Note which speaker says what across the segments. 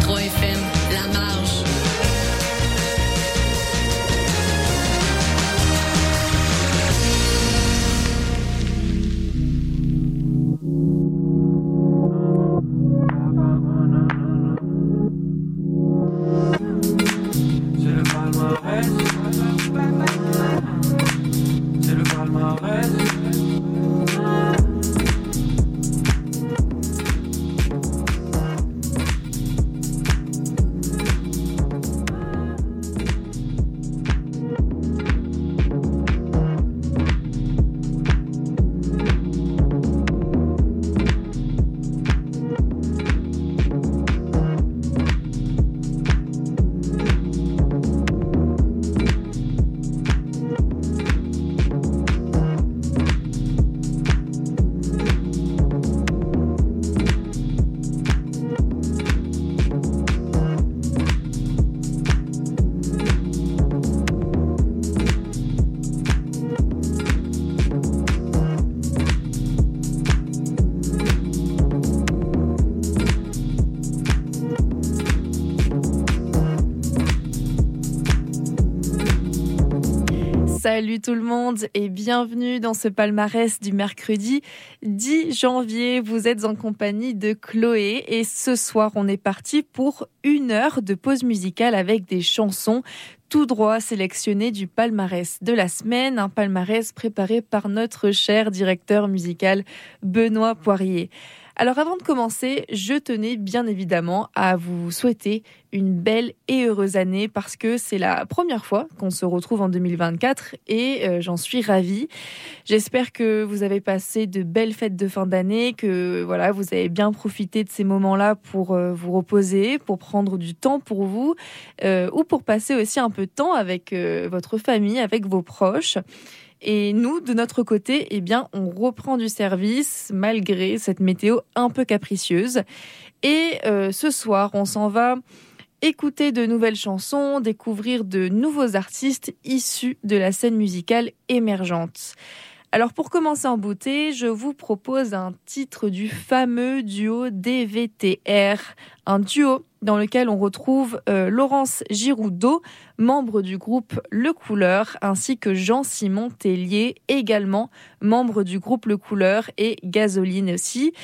Speaker 1: 89.3
Speaker 2: Salut tout le monde et bienvenue dans ce palmarès du mercredi 10 janvier. Vous êtes en compagnie de Chloé et ce soir on est parti pour une heure de pause musicale avec des chansons tout droit sélectionnées du palmarès de la semaine, un palmarès préparé par notre cher directeur musical Benoît Poirier. Alors avant de commencer, je tenais bien évidemment à vous souhaiter une belle et heureuse année parce que c'est la première fois qu'on se retrouve en 2024 et euh, j'en suis ravie. J'espère que vous avez passé de belles fêtes de fin d'année, que voilà, vous avez bien profité de ces moments-là pour euh, vous reposer, pour prendre du temps pour vous euh, ou pour passer aussi un peu de temps avec votre famille, avec vos proches. Et nous, de notre côté, eh bien, on reprend du service malgré cette météo un peu capricieuse. Et euh, ce soir, on s'en va écouter de nouvelles chansons, découvrir de nouveaux artistes issus de la scène musicale émergente. Alors pour commencer en beauté, je vous propose un titre du fameux duo DVTR, un duo dans lequel on retrouve euh, Laurence Giroudot, membre du groupe Le Couleur, ainsi que Jean-Simon Tellier, également membre du groupe Le Couleur et Gasoline aussi.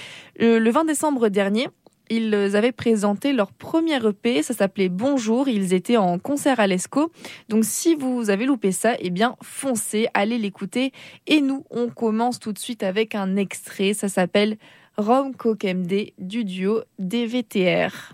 Speaker 2: Euh, le 20 décembre dernier, ils avaient présenté leur premier EP, ça s'appelait Bonjour, ils étaient en concert à l'ESCO. Donc si vous avez loupé ça, eh bien foncez, allez l'écouter. Et nous, on commence tout de suite avec un extrait, ça s'appelle Rom MD du duo DVTR.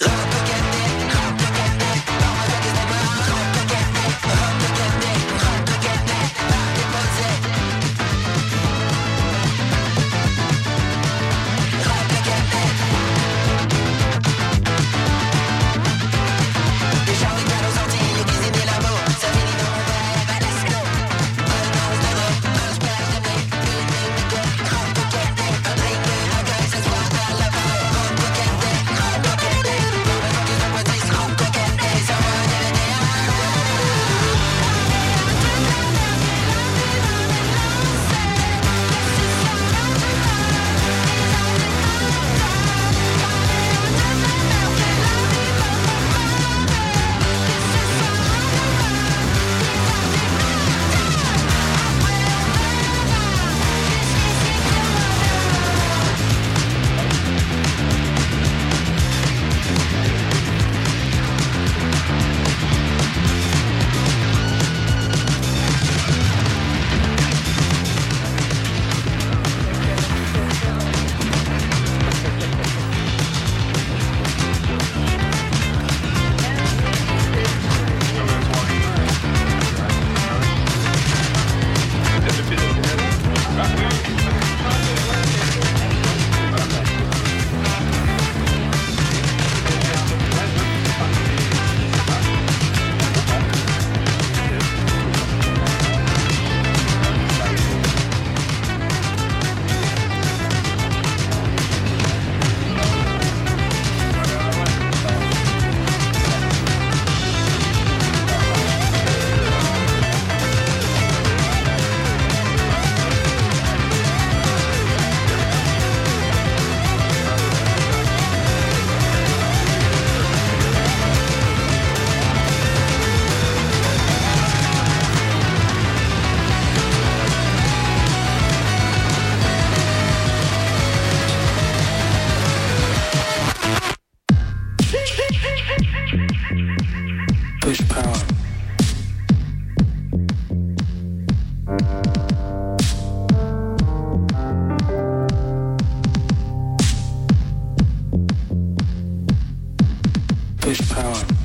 Speaker 2: power.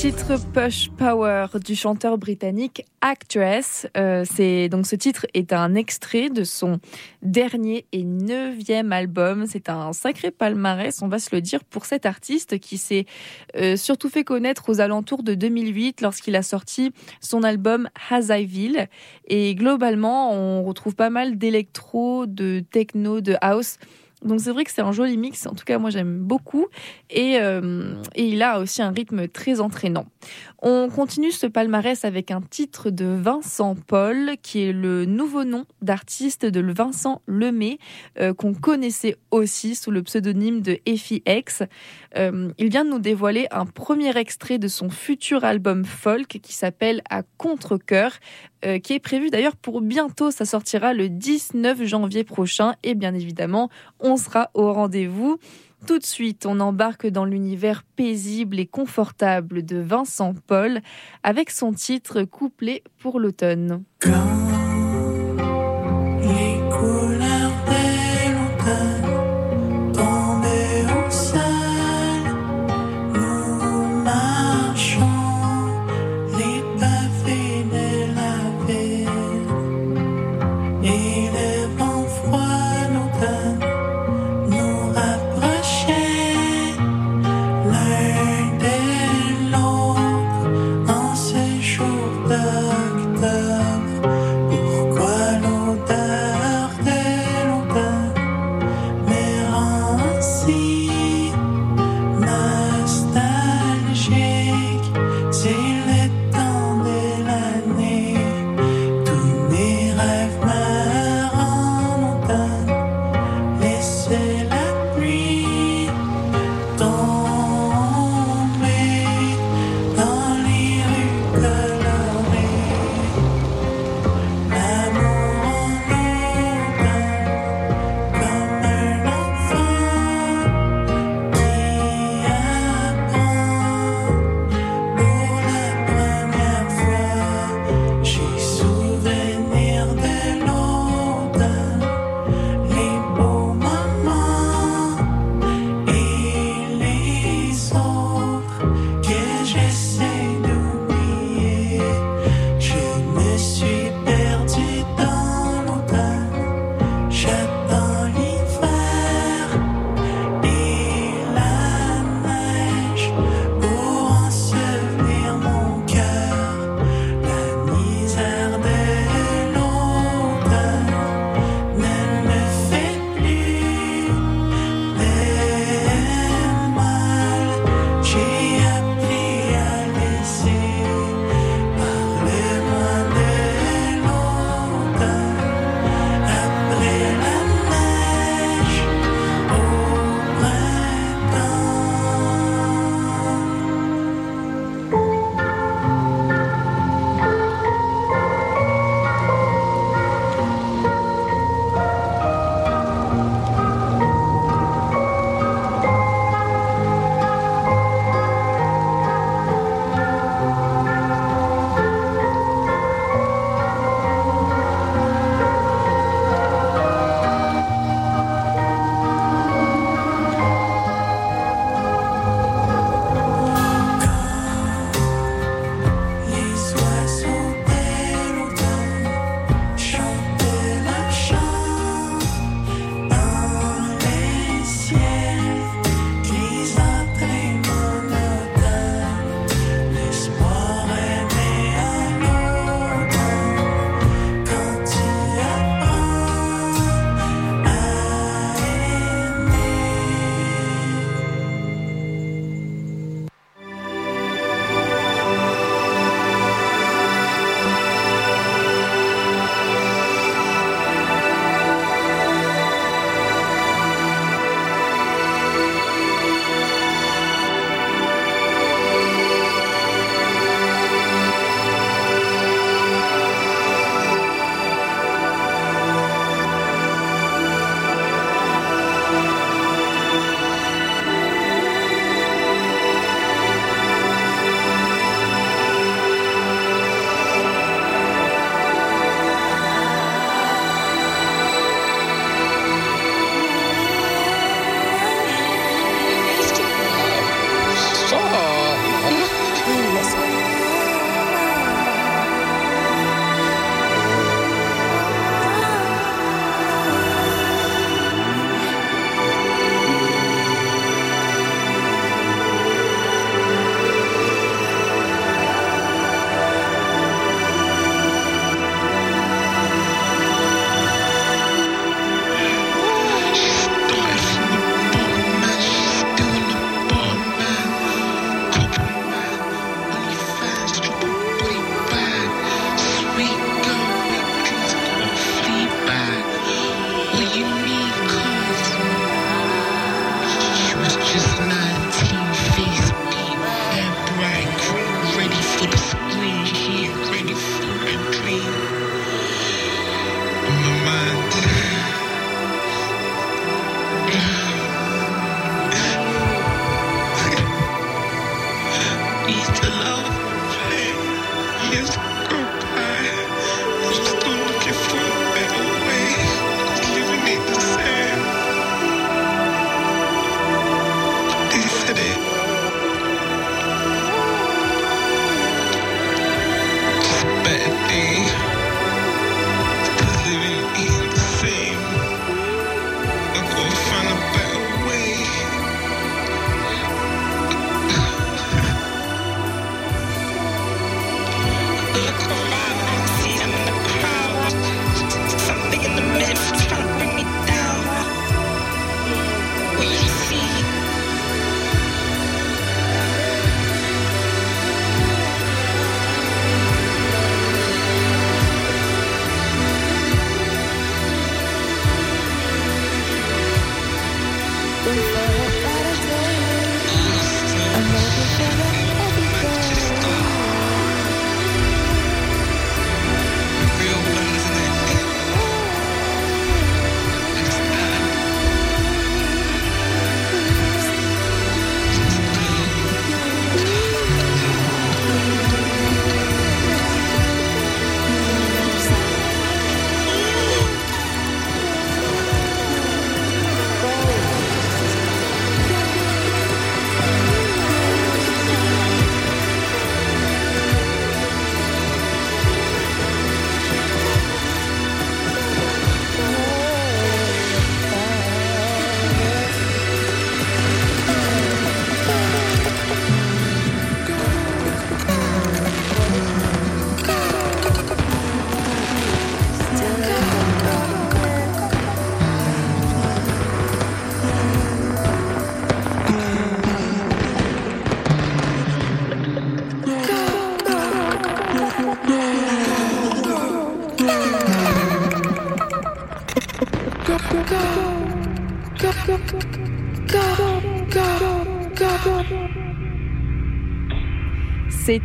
Speaker 2: Titre Push Power du chanteur britannique Actress. Euh, c'est donc ce titre est un extrait de son dernier et neuvième album. C'est un sacré palmarès, on va se le dire, pour cet artiste qui s'est euh, surtout fait connaître aux alentours de 2008 lorsqu'il a sorti son album Has I. Et globalement, on retrouve pas mal d'électro, de techno, de house donc c'est vrai que c'est un joli mix, en tout cas moi j'aime beaucoup, et, euh, et, il a aussi un rythme très entraînant. On continue ce palmarès avec un titre de Vincent Paul, qui est le nouveau nom d'artiste de Vincent Lemay, euh, qu'on connaissait aussi sous le pseudonyme de FX. Euh, il vient de nous dévoiler un premier extrait de son futur album folk qui s'appelle À contre-coeur, euh, qui est prévu d'ailleurs pour bientôt. Ça sortira le 19 janvier prochain et bien évidemment, on sera au rendez-vous. Tout de suite, on embarque dans l'univers paisible et confortable de Vincent Paul avec son titre couplé pour l'automne.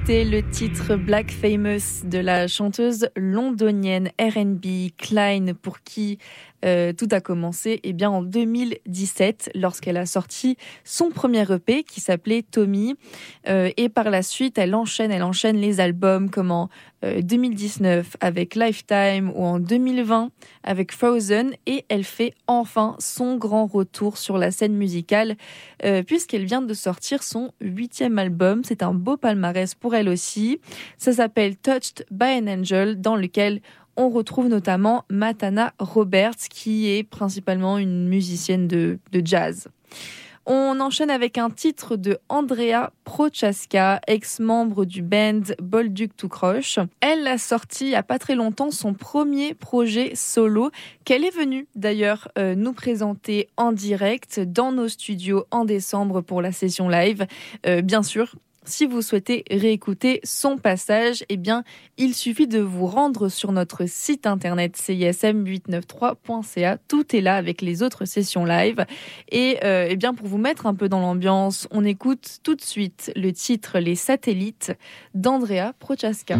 Speaker 2: C'était le titre Black Famous de la chanteuse londonienne RB Klein pour qui euh, tout a commencé eh bien, en 2017 lorsqu'elle a sorti son premier EP qui s'appelait Tommy. Euh, et par la suite, elle enchaîne, elle enchaîne les albums comme en 2019 euh, avec Lifetime ou en 2020 avec Frozen. Et elle fait enfin son grand retour sur la scène musicale puisqu'elle vient de sortir son huitième album. C'est un beau palmarès pour elle aussi. Ça s'appelle Touched by an Angel dans lequel on retrouve notamment Matana Roberts, qui est principalement une musicienne de, jazz. On enchaîne avec un titre de Andrea Prochaska, ex-membre du band Bolduc to Crush. Elle a sorti il n'y a pas très longtemps son premier projet solo qu'elle est venue d'ailleurs euh, nous présenter en direct dans nos studios en décembre pour la session live. Euh, bien sûr, si vous souhaitez réécouter son passage, eh il suffit de vous rendre sur notre site internet cism893.ca. Tout est là avec les autres sessions live. Et euh, eh bien, pour vous mettre un peu dans l'ambiance, on écoute tout de suite le titre Les satellites d'Andrea Prochaska.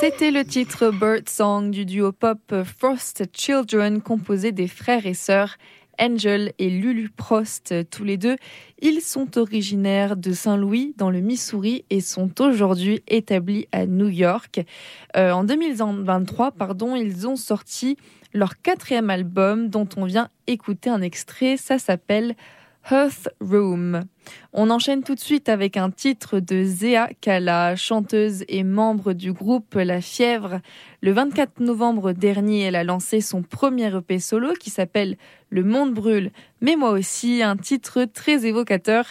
Speaker 2: C'était le titre Bird Song du duo pop Frost Children composé des frères et sœurs Angel et Lulu Prost, tous les deux. Ils sont originaires de Saint-Louis, dans le Missouri, et sont aujourd'hui établis à New York. Euh, en 2023, pardon, ils ont sorti leur quatrième album, dont on vient écouter un extrait. Ça s'appelle Hearth Room. On enchaîne tout de suite avec un titre de Zéa Kala, chanteuse et membre du groupe La Fièvre. Le 24 novembre dernier, elle a lancé son premier EP solo qui s'appelle Le Monde Brûle, mais moi aussi, un titre très évocateur,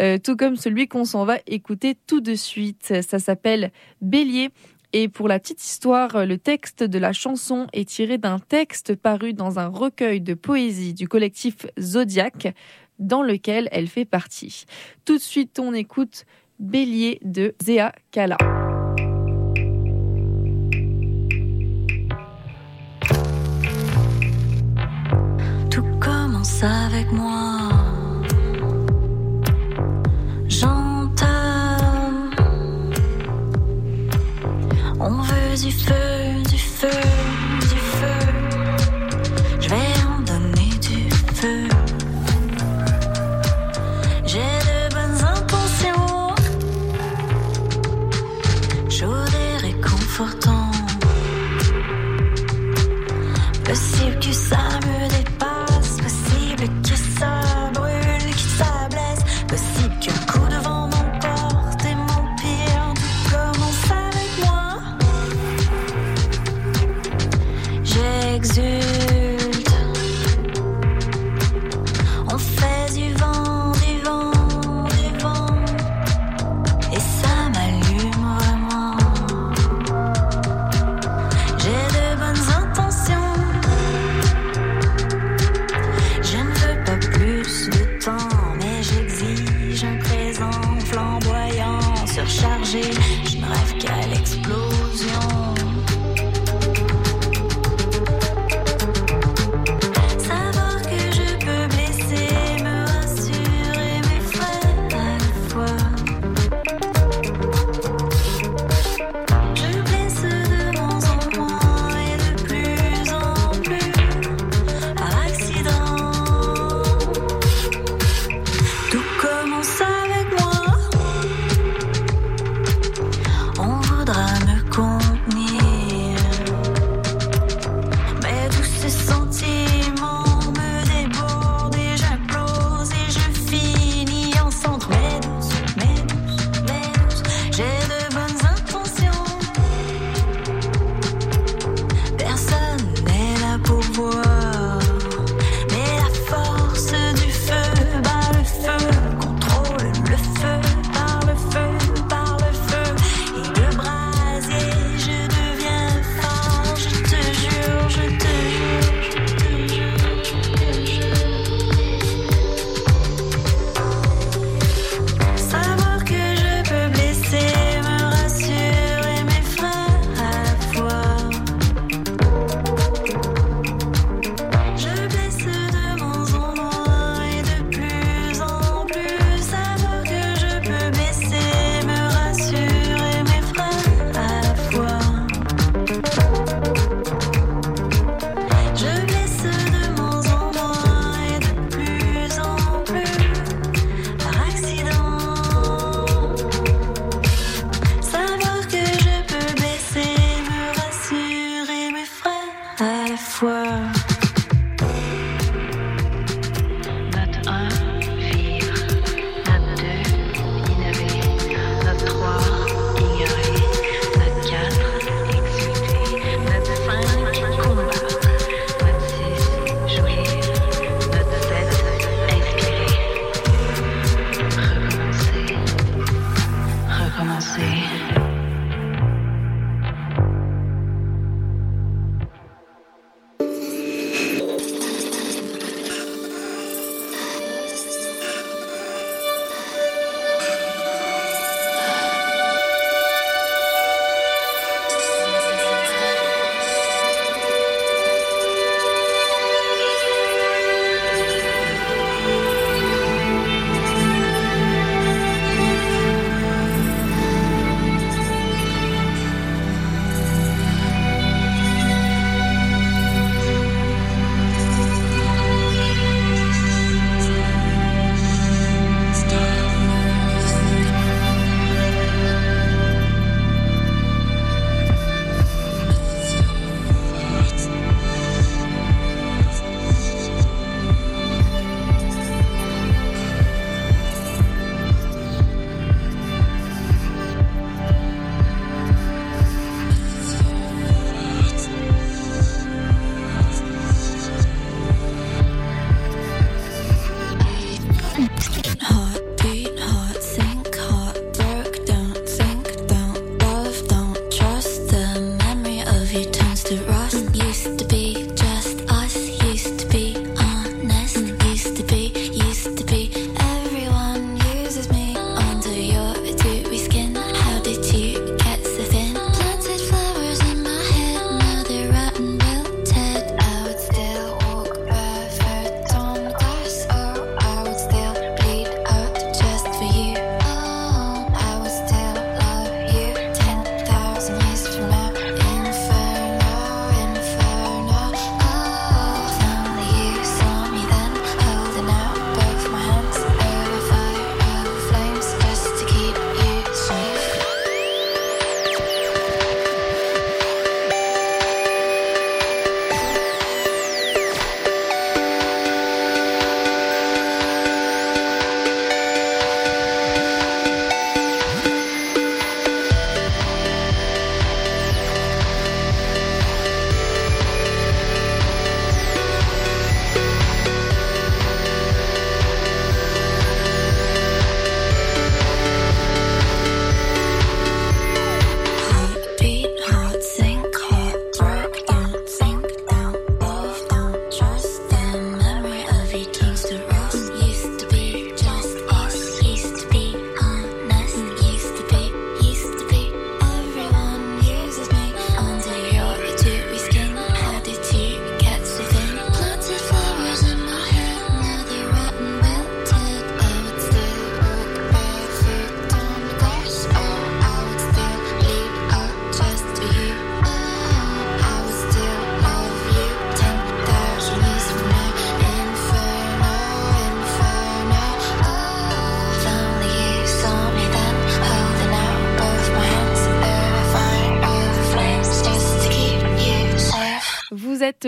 Speaker 2: euh, tout comme celui qu'on s'en va écouter tout de suite. Ça s'appelle Bélier. Et pour la petite histoire, le texte de la chanson est tiré d'un texte paru dans un recueil de poésie du collectif Zodiac dans lequel elle fait partie. Tout de suite, on écoute Bélier de Zéa Kala.
Speaker 3: Tout commence avec moi. J'entends. On veut du feu, du feu, summer.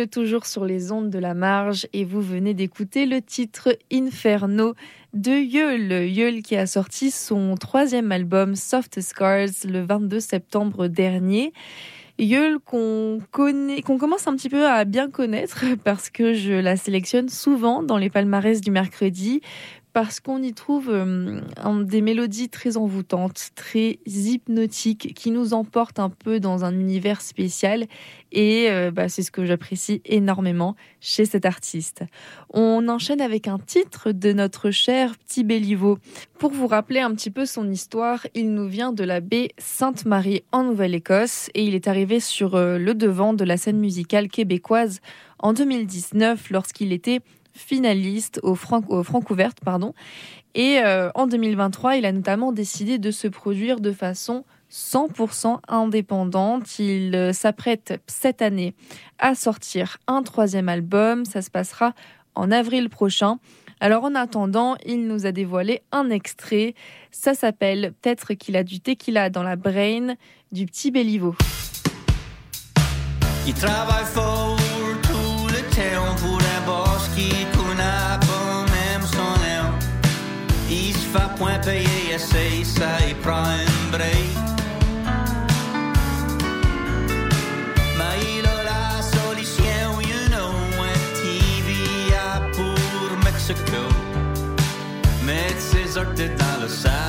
Speaker 3: Toujours sur les ondes de la marge et vous venez d'écouter le titre Inferno de Yeul. Yeul qui a sorti son troisième album Soft Scars le 22 septembre dernier. Yeul qu'on connaît, qu'on commence un petit peu à bien connaître parce que je la sélectionne souvent dans les palmarès du mercredi parce qu'on y trouve euh, des mélodies très envoûtantes, très hypnotiques, qui nous emportent un peu dans un univers spécial. Et euh, bah, c'est ce que j'apprécie énormément chez cet artiste. On enchaîne avec un titre de notre cher petit Béliveau. Pour vous rappeler un petit peu son histoire, il nous vient de la baie Sainte-Marie en Nouvelle-Écosse et il est arrivé sur euh, le devant de la scène musicale québécoise en 2019 lorsqu'il était finaliste au, Franc au. Pardon. Et euh, en 2023, il a notamment décidé de se produire de façon 100% indépendante. Il euh, s'apprête cette année à sortir un troisième album. Ça se passera en avril prochain. Alors en attendant, il nous a dévoilé un extrait. Ça s'appelle Peut-être qu'il a du tequila dans la brain du petit Béliveau.
Speaker 4: fais
Speaker 5: point payer, essaye ça et prend un break. Mais il a la solution, you know, un TV pour Mexico. Mets ses orties dans le sable.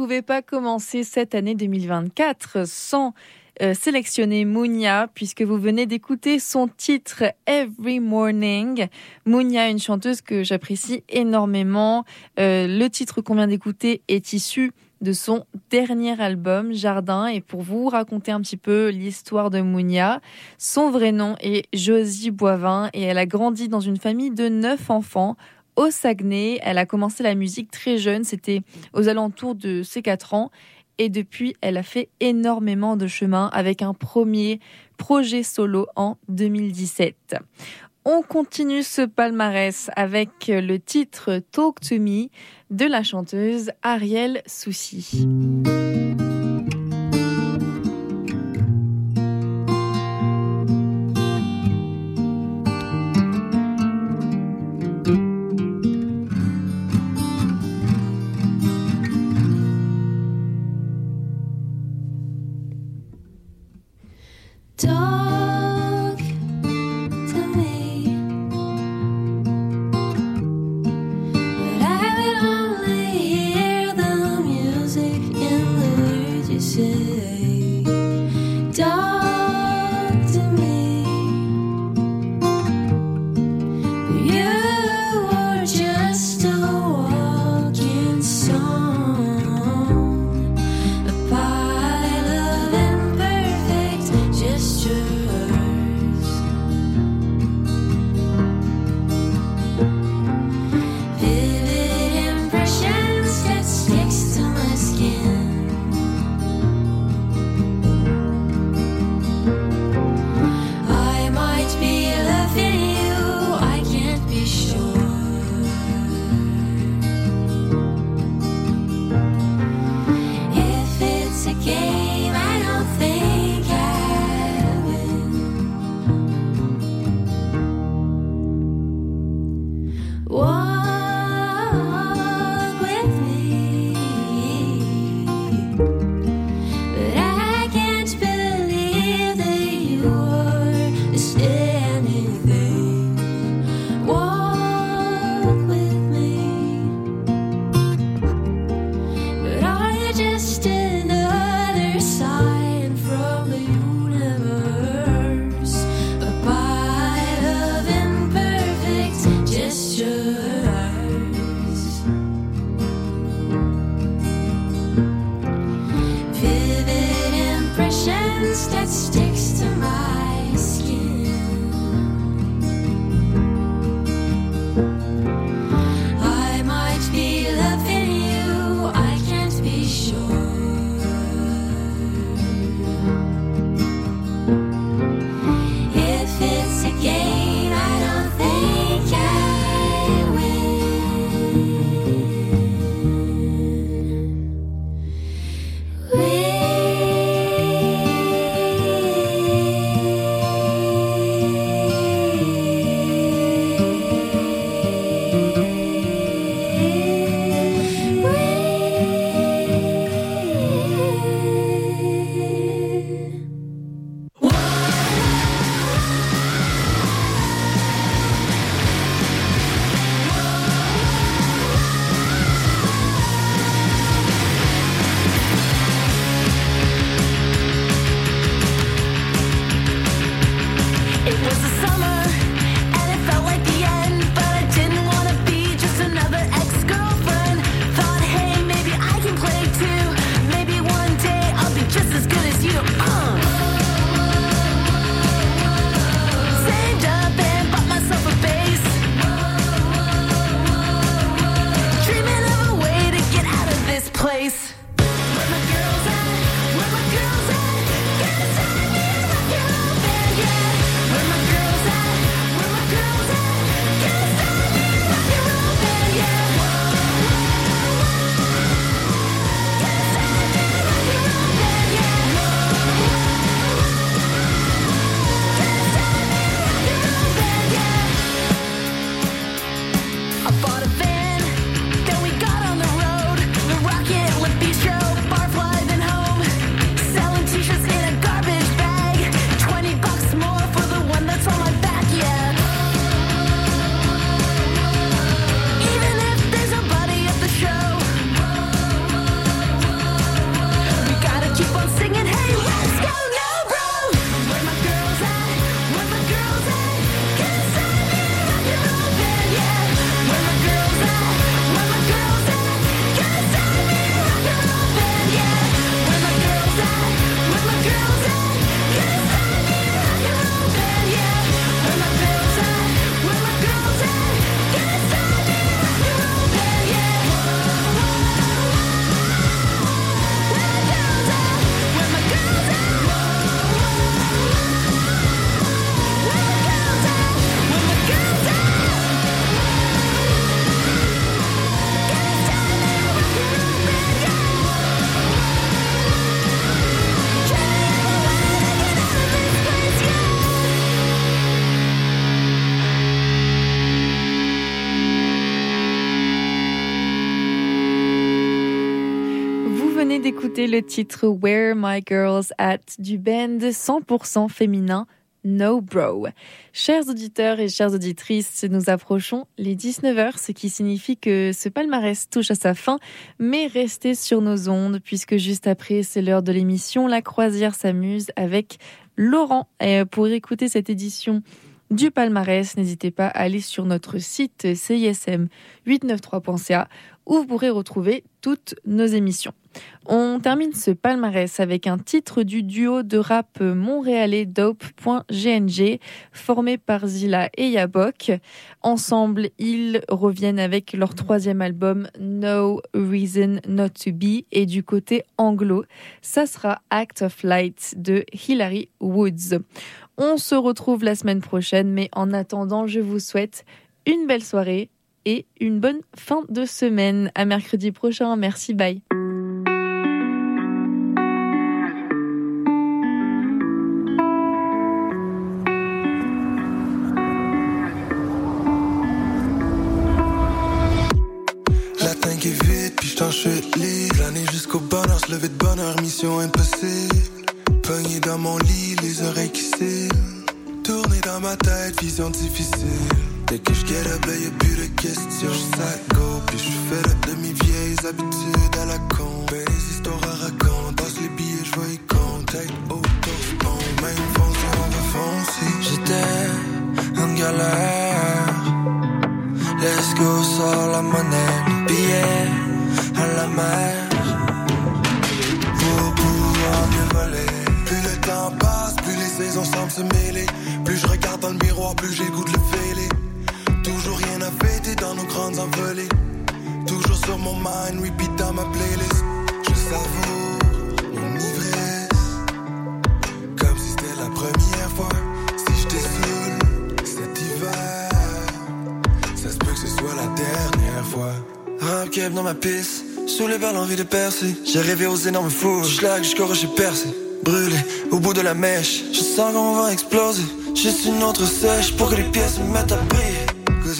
Speaker 6: Pouvais pas commencer cette année 2024 sans euh, sélectionner Mounia, puisque vous venez d'écouter son titre Every Morning. Mounia, une chanteuse que j'apprécie énormément. Euh, le titre qu'on vient d'écouter est issu de son dernier album, Jardin. Et pour vous raconter un petit peu l'histoire de Mounia, son vrai nom est Josie Boivin et elle a grandi dans une famille de neuf enfants au Saguenay. Elle a commencé la musique très jeune, c'était aux alentours de ses 4 ans. Et depuis, elle a fait énormément de chemin avec un premier projet solo en 2017. On continue ce palmarès avec le titre Talk to Me de la chanteuse Ariel Soucy.
Speaker 2: Le titre Where My Girls At du band 100% féminin No Bro. Chers auditeurs et chères auditrices, nous approchons les 19h, ce qui signifie que ce palmarès touche à sa fin, mais restez sur nos ondes puisque juste après, c'est l'heure de l'émission La croisière s'amuse avec Laurent. Et pour écouter cette édition du palmarès, n'hésitez pas à aller sur notre site cism893.ca où vous pourrez retrouver toutes nos émissions. On termine ce palmarès avec un titre du duo de rap montréalais Dope.gng formé par Zilla et Yabok. Ensemble, ils reviennent avec leur troisième album No Reason Not to Be et du côté anglo, ça sera Act of Light de Hilary Woods. On se retrouve la semaine prochaine, mais en attendant, je vous souhaite une belle soirée et une bonne fin de semaine. À mercredi prochain. Merci, bye.
Speaker 7: L'année jusqu'au bonheur, se lever de bonheur, mission impossible. Pogné dans mon lit, les oreilles qui cillent. Tourner dans ma tête, vision difficile. Dès que je get up, là, y'a plus de questions. J'sac go, puis j'suis fait up de mes vieilles habitudes à la con. Les histoires à raconter. Passe les billets, j'vois y contact. Pont, même foncer, on va. J'étais en galère. Let's go, sors la monnaie, le billet à la mer. Pour pouvoir mieux voler. Plus le temps passe, plus les saisons semblent se mêler. Plus je regarde dans le miroir, plus j'ai goût de le fêler. Fêter dans nos grandes envolées. Toujours sur mon mind, repeat dans ma playlist. Je savoure mon ivresse. Comme si c'était la première fois. Si je saoule cet hiver. Ça se peut que ce soit la dernière fois. Rap dans ma piste, saoulé par l'envie de percer. J'ai rêvé aux énormes fous, schlag jusqu'au rocher percé. Brûlé au bout de la mèche, je sens qu'on va exploser. Juste une autre sèche pour que les pièces me mettent à briller.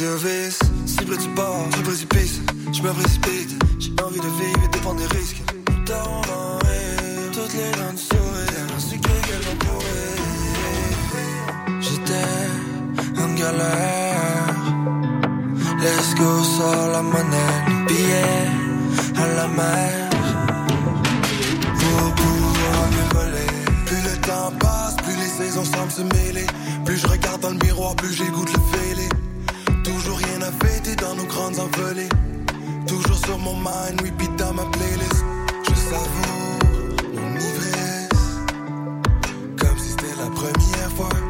Speaker 7: You're vis, près du bord, du précipice. Je me précipite, j'ai envie de vivre et dépend des risques. Toutes les dents du que qu'elles vont. J'étais en galère. Let's go, sors la monnaie, le billet à la mer. Pour pouvoir mieux voler. Plus le temps passe, plus les saisons semblent se mêler. Plus je regarde dans le miroir, plus de le fêler. Toujours rien à fêter dans nos grandes envolées. Toujours sur mon mind, repeat dans ma playlist. Je savoure mon ivresse. Comme si c'était la première fois.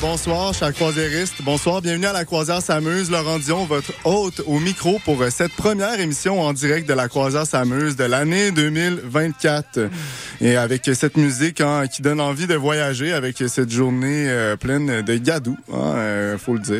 Speaker 8: Bonsoir, chers croisiéristes. Bonsoir, bienvenue à la croisière s'amuse. Laurent Dion, votre hôte au micro pour euh, cette première émission en direct de la croisière s'amuse de l'année 2024. Et avec cette musique hein, qui donne envie de voyager avec cette journée euh, pleine de gadou, hein, euh, faut le dire.